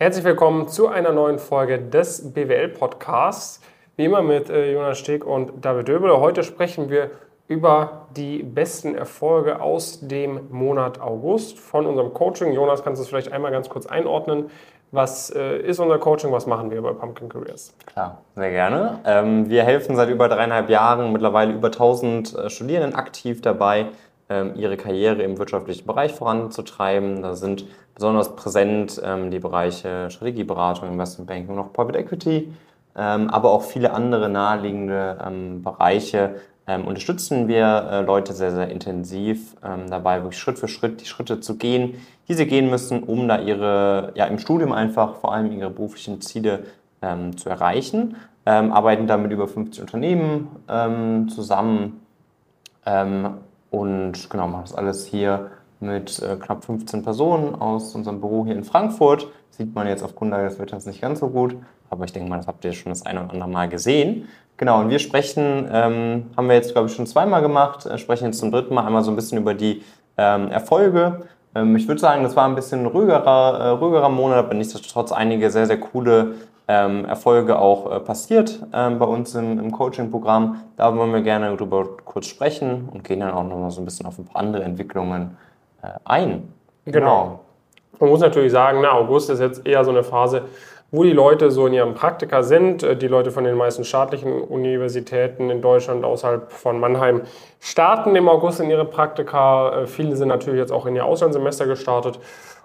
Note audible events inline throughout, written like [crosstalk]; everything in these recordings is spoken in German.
Herzlich willkommen zu einer neuen Folge des BWL-Podcasts. Wie immer mit äh, Jonas Steg und David Döbel. Heute sprechen wir über die besten Erfolge aus dem Monat August von unserem Coaching. Jonas, kannst du es vielleicht einmal ganz kurz einordnen? Was äh, ist unser Coaching? Was machen wir bei Pumpkin Careers? Klar, sehr gerne. Ähm, wir helfen seit über dreieinhalb Jahren mittlerweile über 1000 äh, Studierenden aktiv dabei, ähm, ihre Karriere im wirtschaftlichen Bereich voranzutreiben. Da sind besonders präsent ähm, die Bereiche Strategieberatung, Investmentbanking und auch Private Equity, ähm, aber auch viele andere naheliegende ähm, Bereiche, ähm, unterstützen wir äh, Leute sehr, sehr intensiv ähm, dabei, wirklich Schritt für Schritt die Schritte zu gehen, die sie gehen müssen, um da ihre, ja, im Studium einfach vor allem ihre beruflichen Ziele ähm, zu erreichen. Arbeiten da mit über 50 Unternehmen zusammen und genau, machen das alles hier mit äh, knapp 15 Personen aus unserem Büro hier in Frankfurt. Sieht man jetzt auf Grundlage des Wetters nicht ganz so gut, aber ich denke mal, das habt ihr schon das eine oder andere Mal gesehen. Genau, und wir sprechen, ähm, haben wir jetzt, glaube ich, schon zweimal gemacht, äh, sprechen jetzt zum dritten Mal einmal so ein bisschen über die ähm, Erfolge. Ähm, ich würde sagen, das war ein bisschen ruhigerer, äh, ruhigerer Monat, aber nichtsdestotrotz einige sehr, sehr coole ähm, Erfolge auch äh, passiert ähm, bei uns im, im Coaching-Programm. Da wollen wir gerne drüber kurz sprechen und gehen dann auch noch mal so ein bisschen auf ein paar andere Entwicklungen ein. Genau. genau. Man muss natürlich sagen, na, August ist jetzt eher so eine Phase, wo die Leute so in ihrem Praktika sind. Äh, die Leute von den meisten staatlichen Universitäten in Deutschland außerhalb von Mannheim starten im August in ihre Praktika. Äh, viele sind natürlich jetzt auch in ihr Auslandssemester gestartet.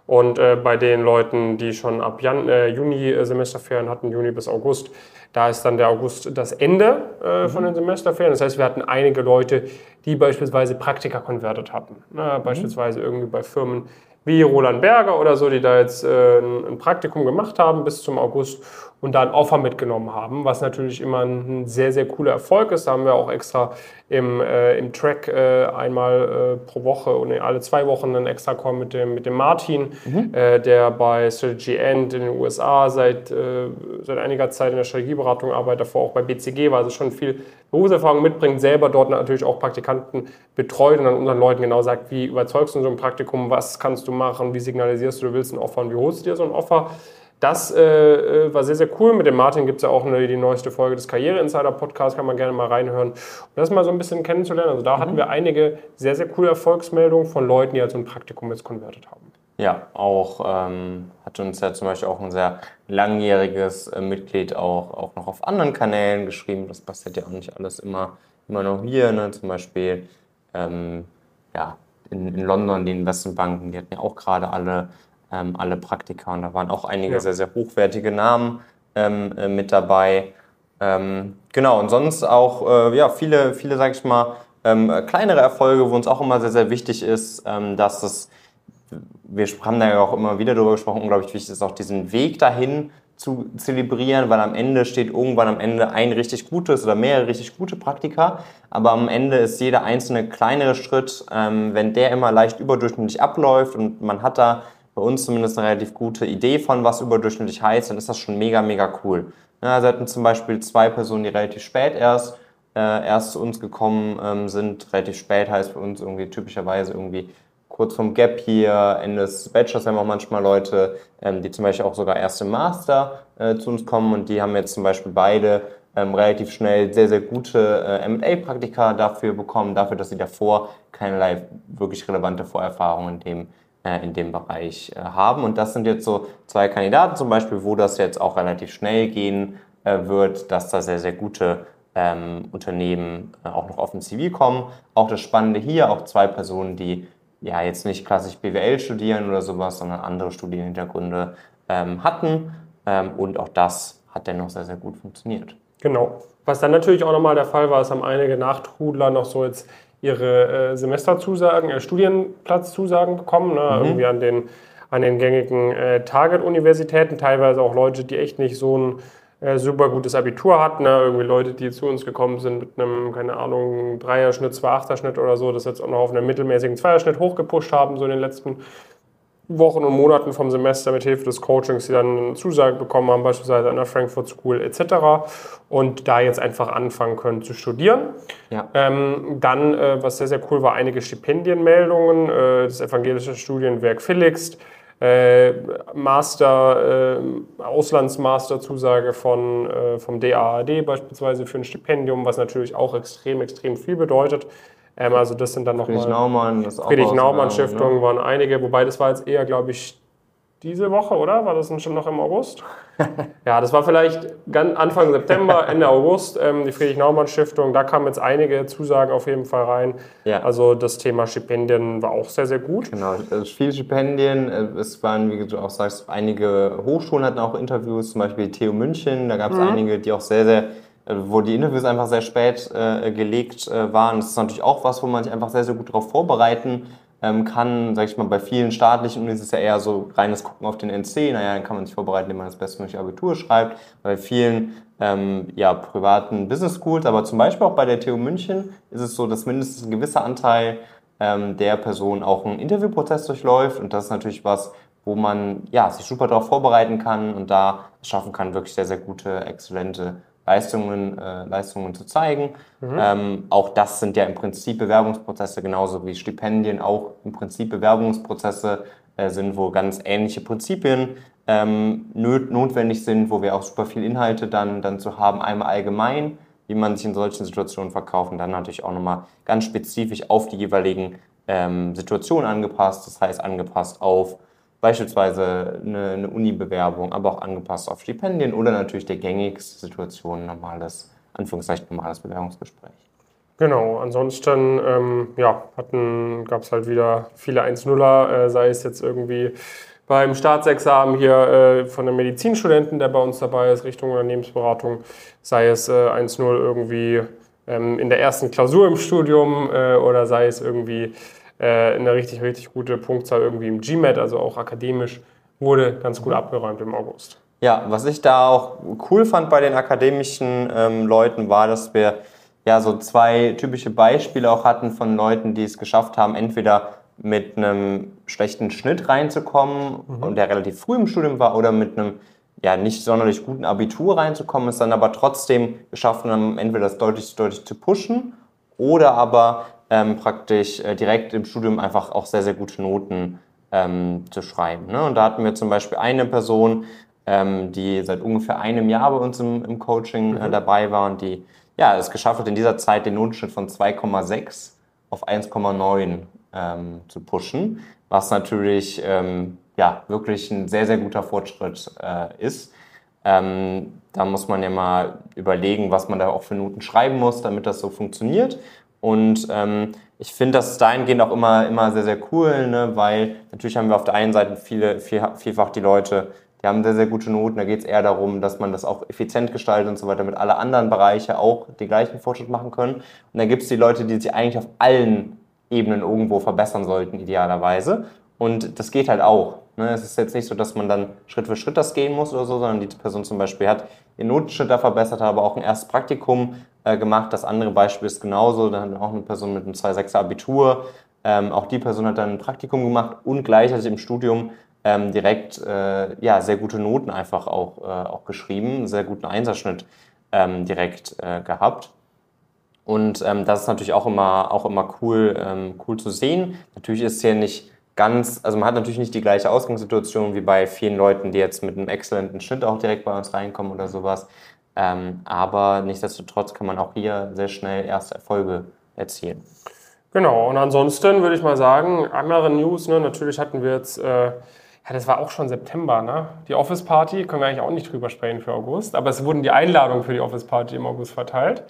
Und äh, bei den Leuten, die schon ab Jan äh, Juni äh, Semesterferien hatten, Juni bis August, da ist dann der August das Ende äh, mhm. von den Semesterferien. Das heißt, wir hatten einige Leute, die beispielsweise Praktika konvertiert hatten. Ne? Mhm. Beispielsweise irgendwie bei Firmen wie Roland Berger oder so, die da jetzt äh, ein Praktikum gemacht haben bis zum August und da ein Offer mitgenommen haben, was natürlich immer ein sehr, sehr cooler Erfolg ist. Da haben wir auch extra im, äh, im Track äh, einmal äh, pro Woche und alle zwei Wochen einen extra Call mit dem, mit dem Martin, mhm. Äh, der bei Strategy End in den USA seit, äh, seit einiger Zeit in der Strategieberatung arbeitet, davor auch bei BCG war, also schon viel Berufserfahrung mitbringt, selber dort natürlich auch Praktikanten betreut und dann unseren Leuten genau sagt, wie überzeugst du so ein Praktikum, was kannst du machen, wie signalisierst du, du willst ein Offer und wie holst du dir so ein Offer. Das äh, äh, war sehr, sehr cool. Mit dem Martin gibt es ja auch eine, die neueste Folge des Karriere Insider Podcasts, kann man gerne mal reinhören. Um das mal so ein bisschen kennenzulernen. Also da mhm. hatten wir einige sehr, sehr coole Erfolgsmeldungen von Leuten, die halt so ein Praktikum jetzt konvertiert haben. Ja, auch ähm, hat uns ja zum Beispiel auch ein sehr langjähriges äh, Mitglied auch, auch noch auf anderen Kanälen geschrieben. Das passiert ja auch nicht alles immer, immer noch hier. Ne? Zum Beispiel ähm, ja, in, in London, die Investmentbanken, die hatten ja auch gerade alle ähm, alle Praktika. Und da waren auch einige ja. sehr, sehr hochwertige Namen ähm, äh, mit dabei. Ähm, genau, und sonst auch äh, ja, viele, viele, sag ich mal, ähm, kleinere Erfolge, wo uns auch immer sehr, sehr wichtig ist, ähm, dass das, wir haben da ja auch immer wieder darüber gesprochen, unglaublich wichtig ist auch diesen Weg dahin zu zelebrieren, weil am Ende steht irgendwann am Ende ein richtig gutes oder mehrere richtig gute Praktika, aber am Ende ist jeder einzelne kleinere Schritt, ähm, wenn der immer leicht überdurchschnittlich abläuft und man hat da bei uns zumindest eine relativ gute Idee von, was überdurchschnittlich heißt, dann ist das schon mega, mega cool. Ja, also hatten zum Beispiel zwei Personen, die relativ spät erst, äh, erst zu uns gekommen ähm, sind. Relativ spät heißt für uns irgendwie typischerweise irgendwie kurz vom Gap hier, Ende des Bachelors haben wir auch manchmal Leute, ähm, die zum Beispiel auch sogar erst im Master äh, zu uns kommen und die haben jetzt zum Beispiel beide ähm, relativ schnell sehr, sehr gute äh, M&A-Praktika dafür bekommen, dafür, dass sie davor keinerlei wirklich relevante Vorerfahrungen in dem in dem Bereich äh, haben. Und das sind jetzt so zwei Kandidaten zum Beispiel, wo das jetzt auch relativ schnell gehen äh, wird, dass da sehr, sehr gute ähm, Unternehmen äh, auch noch auf den CV kommen. Auch das Spannende hier, auch zwei Personen, die ja jetzt nicht klassisch BWL studieren oder sowas, sondern andere Studienhintergründe ähm, hatten. Ähm, und auch das hat dennoch sehr, sehr gut funktioniert. Genau. Was dann natürlich auch nochmal der Fall war, es haben einige Nachtrudler noch so jetzt ihre äh, Semesterzusagen, äh, Studienplatzzusagen bekommen, ne? mhm. irgendwie an den, an den gängigen äh, Target-Universitäten, teilweise auch Leute, die echt nicht so ein äh, super gutes Abitur hatten, ne? irgendwie Leute, die zu uns gekommen sind mit einem, keine Ahnung, Dreierschnitt, Zwei-Achterschnitt oder so, das jetzt auch noch auf einen mittelmäßigen Zweierschnitt hochgepusht haben, so in den letzten Wochen und Monaten vom Semester mit Hilfe des Coachings, die dann eine Zusage bekommen haben, beispielsweise an der Frankfurt School etc. und da jetzt einfach anfangen können zu studieren. Ja. Ähm, dann, äh, was sehr, sehr cool war, einige Stipendienmeldungen. Äh, das evangelische Studienwerk Felix äh, Master, äh, Auslandsmaster-Zusage von, äh, vom DAAD beispielsweise für ein Stipendium, was natürlich auch extrem, extrem viel bedeutet. Ähm, also das sind dann nochmal... Friedrich Naumann, das Friedrich Naumann Stiftung ne? waren einige, wobei das war jetzt eher, glaube ich, diese Woche, oder? War das schon noch im August? [laughs] ja, das war vielleicht Anfang September, [laughs] Ende August, ähm, die Friedrich-Naumann-Stiftung. Da kamen jetzt einige Zusagen auf jeden Fall rein. Ja. Also das Thema Stipendien war auch sehr, sehr gut. Genau, also viele Stipendien. Äh, es waren, wie du auch sagst, einige Hochschulen hatten auch Interviews, zum Beispiel TU München. Da gab es mhm. einige, die auch sehr, sehr wo die Interviews einfach sehr spät äh, gelegt äh, waren. Das ist natürlich auch was, wo man sich einfach sehr, sehr gut darauf vorbereiten ähm, kann, sag ich mal, bei vielen staatlichen Unis ist es ja eher so reines Gucken auf den NC, naja, dann kann man sich vorbereiten, indem man das bestmögliche Abitur schreibt. Bei vielen ähm, ja, privaten Business Schools, aber zum Beispiel auch bei der TU München ist es so, dass mindestens ein gewisser Anteil ähm, der Person auch einen Interviewprozess durchläuft und das ist natürlich was, wo man ja, sich super darauf vorbereiten kann und da schaffen kann, wirklich sehr, sehr gute, exzellente Leistungen, äh, Leistungen zu zeigen. Mhm. Ähm, auch das sind ja im Prinzip Bewerbungsprozesse, genauso wie Stipendien auch im Prinzip Bewerbungsprozesse äh, sind, wo ganz ähnliche Prinzipien ähm, notwendig sind, wo wir auch super viel Inhalte dann, dann zu haben. Einmal allgemein, wie man sich in solchen Situationen verkauft und dann natürlich auch nochmal ganz spezifisch auf die jeweiligen ähm, Situationen angepasst, das heißt angepasst auf beispielsweise eine, eine Uni-Bewerbung, aber auch angepasst auf Stipendien oder natürlich der gängigste Situation, normales, Anführungszeichen normales Bewerbungsgespräch. Genau, ansonsten ähm, ja, gab es halt wieder viele 1-0er, äh, sei es jetzt irgendwie beim Staatsexamen hier äh, von einem Medizinstudenten, der bei uns dabei ist, Richtung Unternehmensberatung, sei es äh, 1-0 irgendwie ähm, in der ersten Klausur im Studium äh, oder sei es irgendwie äh, eine richtig, richtig gute Punktzahl irgendwie im GMAT, also auch akademisch, wurde ganz gut abgeräumt im August. Ja, was ich da auch cool fand bei den akademischen ähm, Leuten war, dass wir ja so zwei typische Beispiele auch hatten von Leuten, die es geschafft haben, entweder mit einem schlechten Schnitt reinzukommen mhm. und der relativ früh im Studium war oder mit einem ja nicht sonderlich guten Abitur reinzukommen, es dann aber trotzdem geschafft haben, entweder das deutlich, deutlich zu pushen oder aber ähm, praktisch äh, direkt im Studium einfach auch sehr, sehr gute Noten ähm, zu schreiben. Ne? Und da hatten wir zum Beispiel eine Person, ähm, die seit ungefähr einem Jahr bei uns im, im Coaching äh, mhm. dabei war und die ja, es geschafft hat, in dieser Zeit den Notenschnitt von 2,6 auf 1,9 ähm, zu pushen, was natürlich ähm, ja, wirklich ein sehr, sehr guter Fortschritt äh, ist. Ähm, da muss man ja mal überlegen, was man da auch für Noten schreiben muss, damit das so funktioniert. Und ähm, ich finde das dahingehend auch immer, immer sehr, sehr cool, ne? weil natürlich haben wir auf der einen Seite viele, viel, vielfach die Leute, die haben sehr, sehr gute Noten. Da geht es eher darum, dass man das auch effizient gestaltet und so weiter, damit alle anderen Bereiche auch den gleichen Fortschritt machen können. Und dann gibt es die Leute, die sich eigentlich auf allen Ebenen irgendwo verbessern sollten, idealerweise. Und das geht halt auch. Ne? Es ist jetzt nicht so, dass man dann Schritt für Schritt das gehen muss oder so, sondern die Person zum Beispiel hat ihren Notenschnitt da verbessert, hat aber auch ein erstes Praktikum äh, gemacht. Das andere Beispiel ist genauso, da hat auch eine Person mit einem 2,6er Abitur. Ähm, auch die Person hat dann ein Praktikum gemacht und gleichzeitig im Studium ähm, direkt äh, ja, sehr gute Noten einfach auch, äh, auch geschrieben, sehr guten Einsatzschnitt ähm, direkt äh, gehabt. Und ähm, das ist natürlich auch immer, auch immer cool, ähm, cool zu sehen. Natürlich ist hier nicht ganz, also man hat natürlich nicht die gleiche Ausgangssituation wie bei vielen Leuten, die jetzt mit einem exzellenten Schnitt auch direkt bei uns reinkommen oder sowas. Ähm, aber nichtsdestotrotz kann man auch hier sehr schnell erste Erfolge erzielen. Genau, und ansonsten würde ich mal sagen, andere News, ne, natürlich hatten wir jetzt, äh, ja, das war auch schon September, ne? Die Office Party, können wir eigentlich auch nicht drüber sprechen für August, aber es wurden die Einladungen für die Office Party im August verteilt.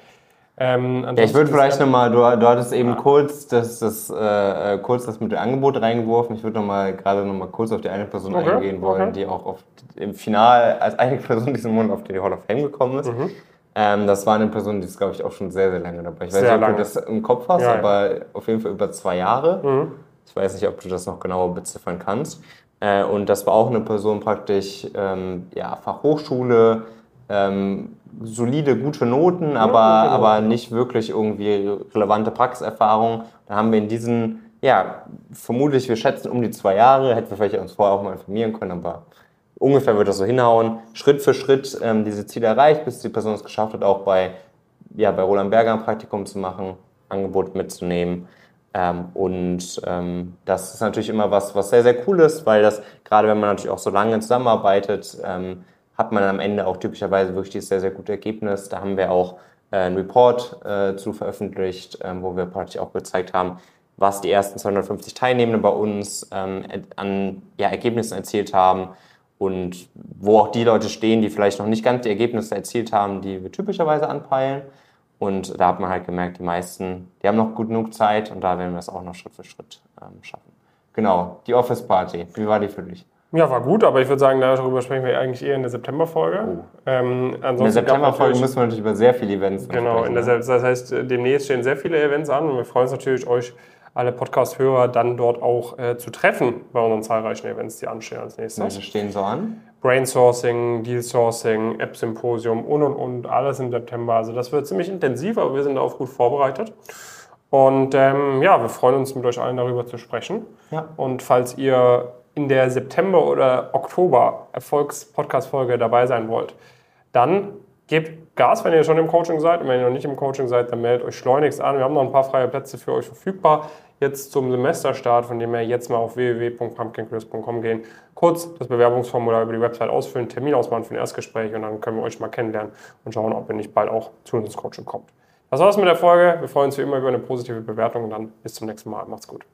Ähm, ja, ich würde vielleicht nochmal, du, du hattest eben ja. kurz, das, das, äh, kurz das mit dem Angebot reingeworfen. Ich würde nochmal gerade nochmal kurz auf die eine Person okay. eingehen wollen, okay. die auch auf, im Final als einige [laughs] Person diesen Monat auf die Hall of Fame gekommen ist. Mhm. Ähm, das war eine Person, die ist, glaube ich, auch schon sehr, sehr lange dabei. Ich weiß sehr nicht, ob lange. du das im Kopf hast, ja, aber auf jeden Fall über zwei Jahre. Mhm. Ich weiß nicht, ob du das noch genauer beziffern kannst. Äh, und das war auch eine Person praktisch, ähm, ja, Fachhochschule, ähm, solide, gute Noten, aber, ja, genau. aber nicht wirklich irgendwie relevante Praxiserfahrung. Da haben wir in diesen, ja, vermutlich, wir schätzen um die zwei Jahre, hätten wir vielleicht uns vorher auch mal informieren können, aber ungefähr wird das so hinhauen, Schritt für Schritt ähm, diese Ziele erreicht, bis die Person es geschafft hat, auch bei, ja, bei Roland Berger ein Praktikum zu machen, Angebot mitzunehmen. Ähm, und ähm, das ist natürlich immer was, was sehr, sehr cool ist, weil das, gerade wenn man natürlich auch so lange zusammenarbeitet, ähm, hat man am Ende auch typischerweise wirklich dieses sehr, sehr gute Ergebnis. Da haben wir auch äh, einen Report äh, zu veröffentlicht, ähm, wo wir praktisch auch gezeigt haben, was die ersten 250 Teilnehmenden bei uns ähm, an ja, Ergebnissen erzielt haben und wo auch die Leute stehen, die vielleicht noch nicht ganz die Ergebnisse erzielt haben, die wir typischerweise anpeilen. Und da hat man halt gemerkt, die meisten, die haben noch gut genug Zeit und da werden wir es auch noch Schritt für Schritt ähm, schaffen. Genau, die Office Party, wie war die für dich? Ja, war gut, aber ich würde sagen, darüber sprechen wir eigentlich eher in der Septemberfolge. Oh. Ähm, in der Septemberfolge müssen wir natürlich über sehr viele Events Genau, sprechen, der, ne? das heißt, demnächst stehen sehr viele Events an und wir freuen uns natürlich, euch alle Podcast-Hörer dann dort auch äh, zu treffen bei unseren zahlreichen Events, die anstehen als nächstes. Welche stehen so an? Brainsourcing, Deal Sourcing, App Symposium und und und alles im September. Also das wird ziemlich intensiv, aber wir sind darauf gut vorbereitet. Und ähm, ja, wir freuen uns mit euch allen darüber zu sprechen. Ja. Und falls ihr in der September- oder Oktober-Erfolgs-Podcast-Folge dabei sein wollt, dann gebt Gas, wenn ihr schon im Coaching seid. Und wenn ihr noch nicht im Coaching seid, dann meldet euch schleunigst an. Wir haben noch ein paar freie Plätze für euch verfügbar. Jetzt zum Semesterstart, von dem her jetzt mal auf www.pumpkincrisp.com gehen, kurz das Bewerbungsformular über die Website ausfüllen, Termin ausmachen für ein Erstgespräch und dann können wir euch mal kennenlernen und schauen, ob ihr nicht bald auch zu uns ins Coaching kommt. Das war's mit der Folge. Wir freuen uns wie immer über eine positive Bewertung und dann bis zum nächsten Mal. Macht's gut.